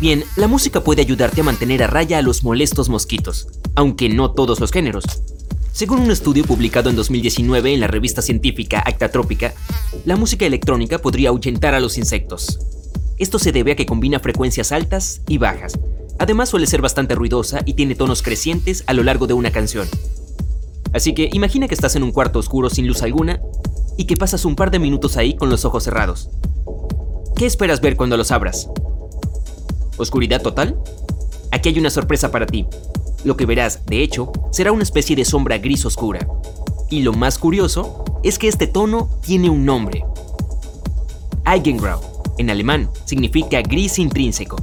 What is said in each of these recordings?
Bien, la música puede ayudarte a mantener a raya a los molestos mosquitos, aunque no todos los géneros. Según un estudio publicado en 2019 en la revista científica Acta Trópica, la música electrónica podría ahuyentar a los insectos. Esto se debe a que combina frecuencias altas y bajas. Además suele ser bastante ruidosa y tiene tonos crecientes a lo largo de una canción. Así que imagina que estás en un cuarto oscuro sin luz alguna y que pasas un par de minutos ahí con los ojos cerrados. ¿Qué esperas ver cuando los abras? ¿Oscuridad total? Aquí hay una sorpresa para ti. Lo que verás, de hecho, será una especie de sombra gris oscura. Y lo más curioso es que este tono tiene un nombre. Eigengrau, en alemán, significa gris intrínseco.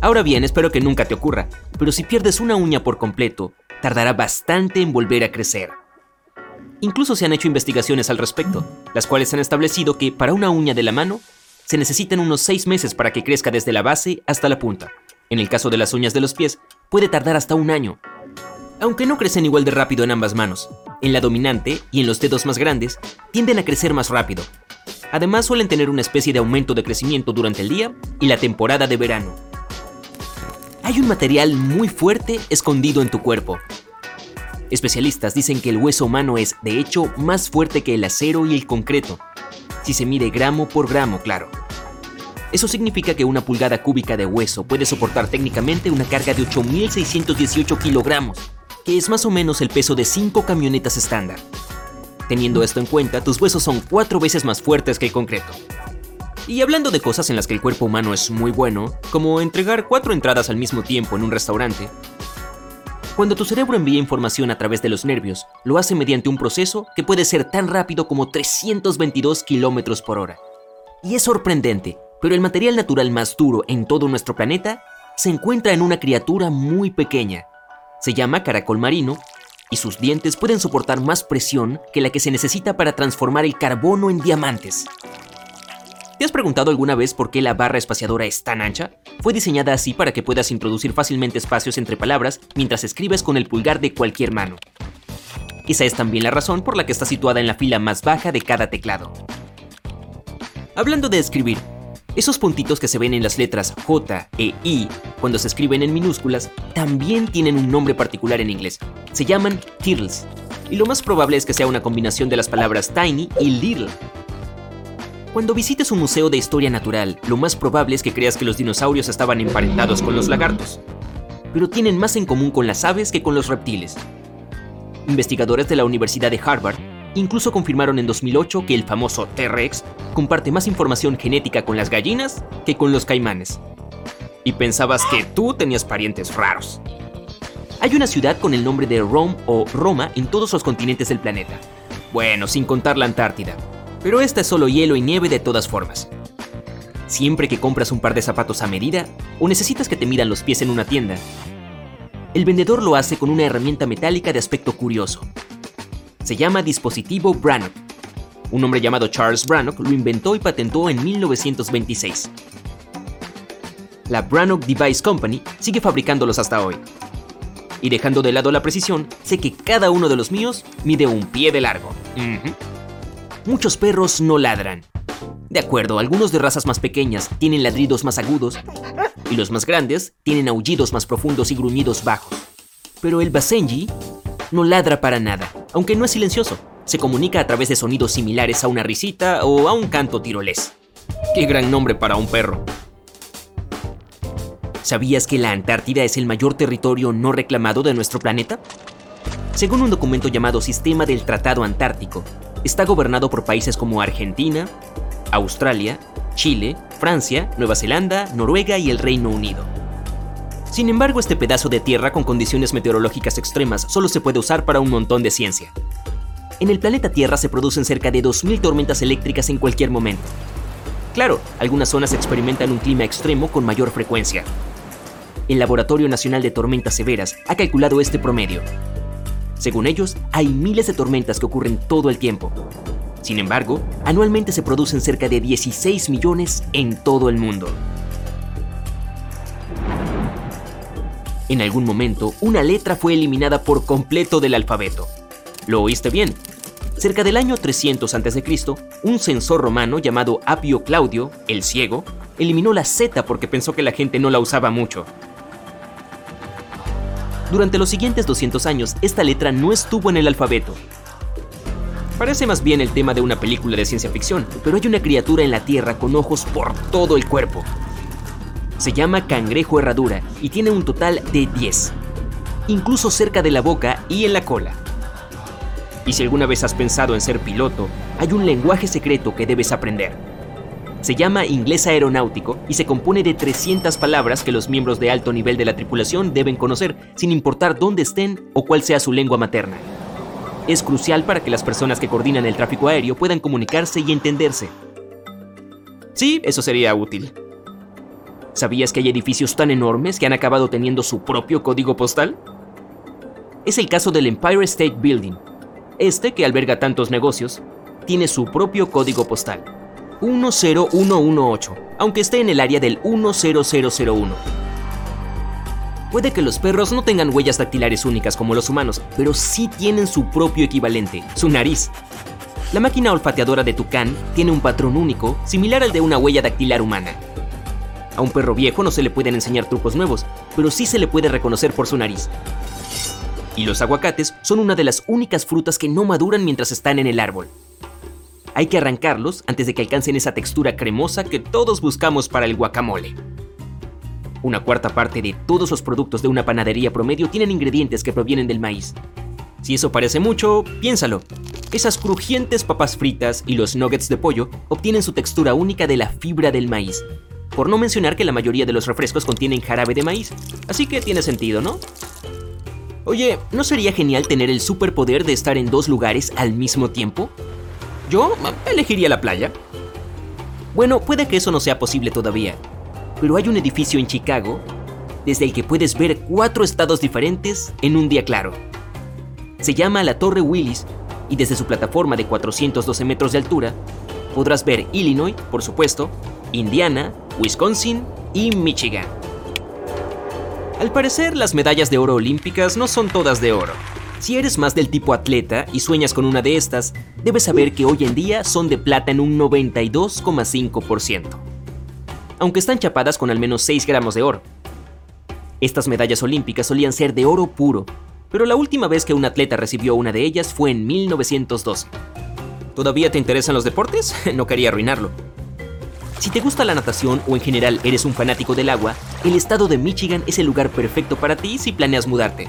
Ahora bien, espero que nunca te ocurra, pero si pierdes una uña por completo, tardará bastante en volver a crecer. Incluso se han hecho investigaciones al respecto, las cuales han establecido que para una uña de la mano se necesitan unos 6 meses para que crezca desde la base hasta la punta. En el caso de las uñas de los pies, puede tardar hasta un año. Aunque no crecen igual de rápido en ambas manos, en la dominante y en los dedos más grandes, tienden a crecer más rápido. Además suelen tener una especie de aumento de crecimiento durante el día y la temporada de verano. Hay un material muy fuerte escondido en tu cuerpo. Especialistas dicen que el hueso humano es, de hecho, más fuerte que el acero y el concreto, si se mide gramo por gramo, claro. Eso significa que una pulgada cúbica de hueso puede soportar técnicamente una carga de 8.618 kilogramos, que es más o menos el peso de 5 camionetas estándar. Teniendo esto en cuenta, tus huesos son cuatro veces más fuertes que el concreto. Y hablando de cosas en las que el cuerpo humano es muy bueno, como entregar cuatro entradas al mismo tiempo en un restaurante, cuando tu cerebro envía información a través de los nervios, lo hace mediante un proceso que puede ser tan rápido como 322 km por hora. Y es sorprendente, pero el material natural más duro en todo nuestro planeta se encuentra en una criatura muy pequeña. Se llama caracol marino y sus dientes pueden soportar más presión que la que se necesita para transformar el carbono en diamantes. ¿Te has preguntado alguna vez por qué la barra espaciadora es tan ancha? Fue diseñada así para que puedas introducir fácilmente espacios entre palabras mientras escribes con el pulgar de cualquier mano. Esa es también la razón por la que está situada en la fila más baja de cada teclado. Hablando de escribir, esos puntitos que se ven en las letras J e I cuando se escriben en minúsculas también tienen un nombre particular en inglés. Se llaman tills. Y lo más probable es que sea una combinación de las palabras tiny y little, cuando visites un museo de historia natural, lo más probable es que creas que los dinosaurios estaban emparentados con los lagartos, pero tienen más en común con las aves que con los reptiles. Investigadores de la Universidad de Harvard incluso confirmaron en 2008 que el famoso T-Rex comparte más información genética con las gallinas que con los caimanes. Y pensabas que tú tenías parientes raros. Hay una ciudad con el nombre de Rome o Roma en todos los continentes del planeta. Bueno, sin contar la Antártida, pero esta es solo hielo y nieve de todas formas. Siempre que compras un par de zapatos a medida o necesitas que te midan los pies en una tienda, el vendedor lo hace con una herramienta metálica de aspecto curioso. Se llama dispositivo Brannock. Un hombre llamado Charles Brannock lo inventó y patentó en 1926. La Brannock Device Company sigue fabricándolos hasta hoy. Y dejando de lado la precisión, sé que cada uno de los míos mide un pie de largo muchos perros no ladran. De acuerdo, algunos de razas más pequeñas tienen ladridos más agudos y los más grandes tienen aullidos más profundos y gruñidos bajos. Pero el Basenji no ladra para nada, aunque no es silencioso. Se comunica a través de sonidos similares a una risita o a un canto tirolés. ¡Qué gran nombre para un perro! ¿Sabías que la Antártida es el mayor territorio no reclamado de nuestro planeta? Según un documento llamado Sistema del Tratado Antártico, está gobernado por países como Argentina, Australia, Chile, Francia, Nueva Zelanda, Noruega y el Reino Unido. Sin embargo, este pedazo de tierra con condiciones meteorológicas extremas solo se puede usar para un montón de ciencia. En el planeta Tierra se producen cerca de 2.000 tormentas eléctricas en cualquier momento. Claro, algunas zonas experimentan un clima extremo con mayor frecuencia. El Laboratorio Nacional de Tormentas Severas ha calculado este promedio. Según ellos, hay miles de tormentas que ocurren todo el tiempo. Sin embargo, anualmente se producen cerca de 16 millones en todo el mundo. En algún momento, una letra fue eliminada por completo del alfabeto. ¿Lo oíste bien? Cerca del año 300 a.C., un censor romano llamado Apio Claudio, el ciego, eliminó la Z porque pensó que la gente no la usaba mucho. Durante los siguientes 200 años, esta letra no estuvo en el alfabeto. Parece más bien el tema de una película de ciencia ficción, pero hay una criatura en la Tierra con ojos por todo el cuerpo. Se llama cangrejo herradura y tiene un total de 10, incluso cerca de la boca y en la cola. Y si alguna vez has pensado en ser piloto, hay un lenguaje secreto que debes aprender. Se llama inglés aeronáutico y se compone de 300 palabras que los miembros de alto nivel de la tripulación deben conocer sin importar dónde estén o cuál sea su lengua materna. Es crucial para que las personas que coordinan el tráfico aéreo puedan comunicarse y entenderse. Sí, eso sería útil. ¿Sabías que hay edificios tan enormes que han acabado teniendo su propio código postal? Es el caso del Empire State Building, este, que alberga tantos negocios, tiene su propio código postal, 10118, aunque esté en el área del 10001. Puede que los perros no tengan huellas dactilares únicas como los humanos, pero sí tienen su propio equivalente, su nariz. La máquina olfateadora de Tucán tiene un patrón único, similar al de una huella dactilar humana. A un perro viejo no se le pueden enseñar trucos nuevos, pero sí se le puede reconocer por su nariz. Y los aguacates son una de las únicas frutas que no maduran mientras están en el árbol. Hay que arrancarlos antes de que alcancen esa textura cremosa que todos buscamos para el guacamole. Una cuarta parte de todos los productos de una panadería promedio tienen ingredientes que provienen del maíz. Si eso parece mucho, piénsalo. Esas crujientes papas fritas y los nuggets de pollo obtienen su textura única de la fibra del maíz. Por no mencionar que la mayoría de los refrescos contienen jarabe de maíz, así que tiene sentido, ¿no? Oye, ¿no sería genial tener el superpoder de estar en dos lugares al mismo tiempo? Yo elegiría la playa. Bueno, puede que eso no sea posible todavía, pero hay un edificio en Chicago desde el que puedes ver cuatro estados diferentes en un día claro. Se llama la Torre Willis y desde su plataforma de 412 metros de altura podrás ver Illinois, por supuesto, Indiana, Wisconsin y Michigan. Al parecer, las medallas de oro olímpicas no son todas de oro. Si eres más del tipo atleta y sueñas con una de estas, debes saber que hoy en día son de plata en un 92,5%. Aunque están chapadas con al menos 6 gramos de oro. Estas medallas olímpicas solían ser de oro puro, pero la última vez que un atleta recibió una de ellas fue en 1912. ¿Todavía te interesan los deportes? No quería arruinarlo. Si te gusta la natación o en general eres un fanático del agua, el estado de Michigan es el lugar perfecto para ti si planeas mudarte.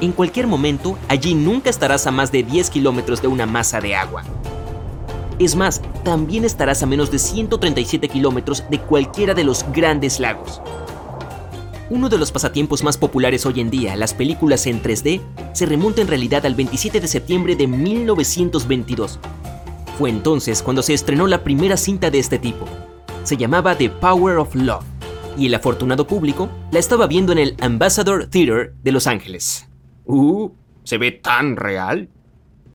En cualquier momento, allí nunca estarás a más de 10 kilómetros de una masa de agua. Es más, también estarás a menos de 137 kilómetros de cualquiera de los grandes lagos. Uno de los pasatiempos más populares hoy en día, las películas en 3D, se remonta en realidad al 27 de septiembre de 1922, fue entonces cuando se estrenó la primera cinta de este tipo. Se llamaba The Power of Love y el afortunado público la estaba viendo en el Ambassador Theater de Los Ángeles. ¡Uh! ¿Se ve tan real?